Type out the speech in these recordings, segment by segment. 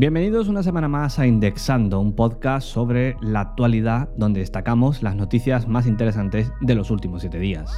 Bienvenidos una semana más a Indexando, un podcast sobre la actualidad donde destacamos las noticias más interesantes de los últimos siete días.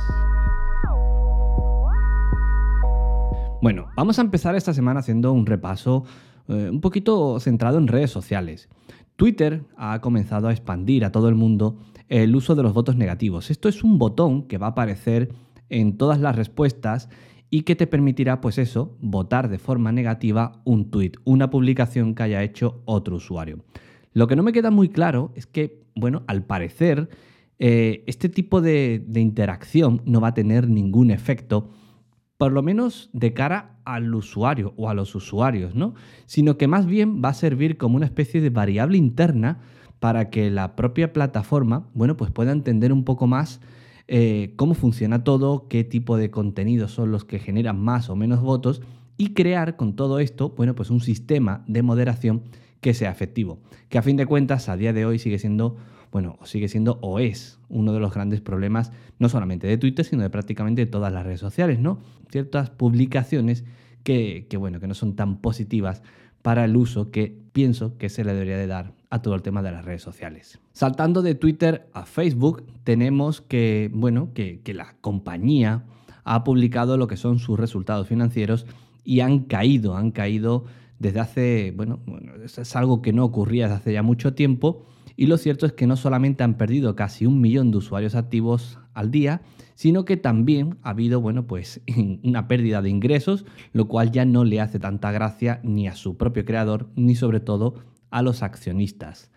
Bueno, vamos a empezar esta semana haciendo un repaso eh, un poquito centrado en redes sociales. Twitter ha comenzado a expandir a todo el mundo el uso de los votos negativos. Esto es un botón que va a aparecer en todas las respuestas y que te permitirá, pues eso, votar de forma negativa un tweet, una publicación que haya hecho otro usuario. Lo que no me queda muy claro es que, bueno, al parecer, eh, este tipo de, de interacción no va a tener ningún efecto, por lo menos de cara al usuario o a los usuarios, ¿no? Sino que más bien va a servir como una especie de variable interna para que la propia plataforma, bueno, pues pueda entender un poco más eh, cómo funciona todo, qué tipo de contenidos son los que generan más o menos votos y crear con todo esto, bueno, pues un sistema de moderación que sea efectivo, que a fin de cuentas a día de hoy sigue siendo, bueno, sigue siendo o es uno de los grandes problemas no solamente de Twitter, sino de prácticamente todas las redes sociales, ¿no? Ciertas publicaciones que, que bueno, que no son tan positivas para el uso que pienso que se le debería de dar a todo el tema de las redes sociales. Saltando de Twitter a Facebook, tenemos que, bueno, que, la compañía ha publicado lo que son sus resultados financieros y han caído, han caído desde hace, bueno, bueno, es algo que no ocurría desde hace ya mucho tiempo y lo cierto es que no solamente han perdido casi un millón de usuarios activos al día, sino que también ha habido, bueno, pues una pérdida de ingresos, lo cual ya no le hace tanta gracia ni a su propio creador, ni sobre todo a los accionistas.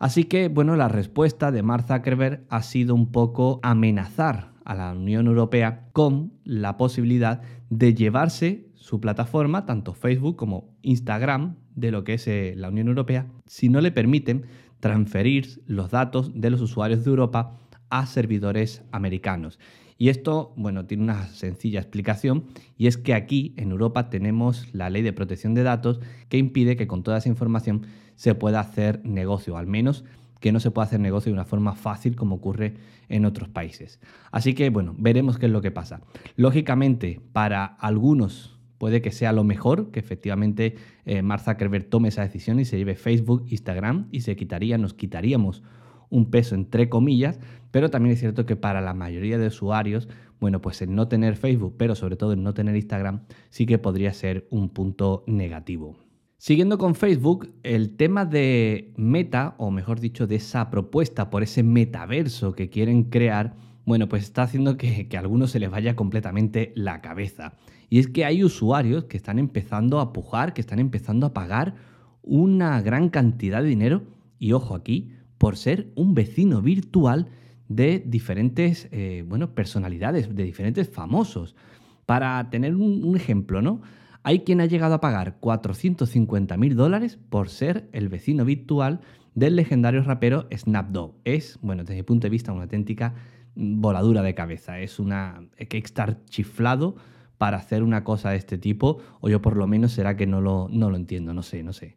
Así que, bueno, la respuesta de Mark Zuckerberg ha sido un poco amenazar a la Unión Europea con la posibilidad de llevarse su plataforma, tanto Facebook como Instagram, de lo que es eh, la Unión Europea, si no le permiten transferir los datos de los usuarios de Europa a servidores americanos. Y esto, bueno, tiene una sencilla explicación y es que aquí en Europa tenemos la ley de protección de datos que impide que con toda esa información se pueda hacer negocio, al menos que no se pueda hacer negocio de una forma fácil como ocurre en otros países. Así que, bueno, veremos qué es lo que pasa. Lógicamente, para algunos puede que sea lo mejor, que efectivamente eh, Mark Zuckerberg tome esa decisión y se lleve Facebook, Instagram y se quitaría, nos quitaríamos un peso entre comillas, pero también es cierto que para la mayoría de usuarios, bueno, pues el no tener Facebook, pero sobre todo el no tener Instagram, sí que podría ser un punto negativo. Siguiendo con Facebook, el tema de Meta, o mejor dicho, de esa propuesta por ese metaverso que quieren crear, bueno, pues está haciendo que, a algunos se les vaya completamente la cabeza. Y es que hay usuarios que están empezando a pujar, que están empezando a pagar una gran cantidad de dinero, y ojo aquí, por ser un vecino virtual de diferentes eh, bueno, personalidades, de diferentes famosos. Para tener un, ejemplo, ¿no? Hay quien ha llegado a pagar 450 mil dólares por ser el vecino virtual del legendario rapero Snapdog. Es, bueno, desde mi punto de vista, una auténtica voladura de cabeza. Es una. Hay que estar chiflado para hacer una cosa de este tipo, o yo por lo menos será que no lo, no lo entiendo, no sé, no sé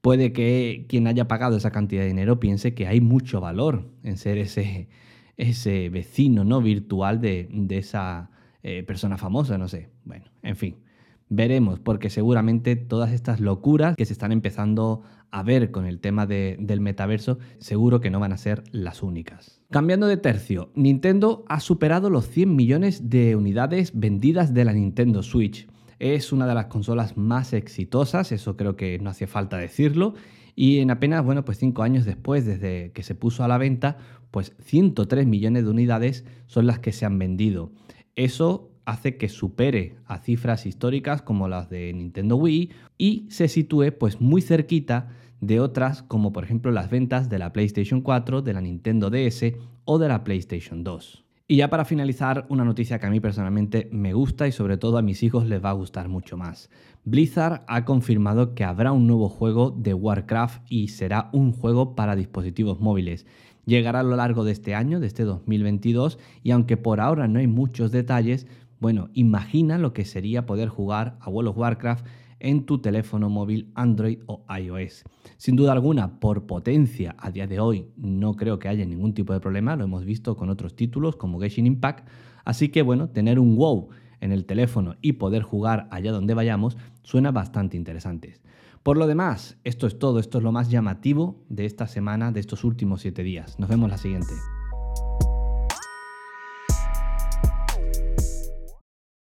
puede que quien haya pagado esa cantidad de dinero piense que hay mucho valor en ser ese, ese vecino ¿no? virtual de, esa eh, persona famosa, no sé. Bueno, en fin, veremos, porque seguramente todas estas locuras que se están empezando a ver con el tema del metaverso, seguro que no van a ser las únicas. Cambiando de tercio, Nintendo ha superado los 100 millones de unidades vendidas de la Nintendo Switch. Es una de las consolas más exitosas, eso creo que no hacía falta decirlo. Y en apenas, bueno, pues cinco años después, desde que se puso a la venta, pues 103 millones de unidades son las que se han vendido. Eso hace que supere a cifras históricas como las de Nintendo Wii y se sitúe pues muy cerquita de otras como por ejemplo las ventas de la PlayStation 4, de la Nintendo DS o de la PlayStation 2. Y ya para finalizar, una noticia que a mí personalmente me gusta y sobre todo a mis hijos les va a gustar mucho más. Blizzard ha confirmado que habrá un nuevo juego de Warcraft y será un juego para dispositivos móviles. Llegará a lo largo de este año, de este 2022, y aunque por ahora no hay muchos detalles, bueno, imagina lo que sería poder jugar a World of Warcraft en tu teléfono móvil Android o iOS. Sin duda alguna, por potencia, a día de hoy no creo que haya ningún tipo de problema, lo hemos visto con otros títulos como Genshin Impact, así que bueno, tener un WoW en el teléfono y poder jugar allá donde vayamos suena bastante interesante. Por lo demás, esto es todo, esto es lo más llamativo de esta semana, de estos últimos siete días. Nos vemos la siguiente.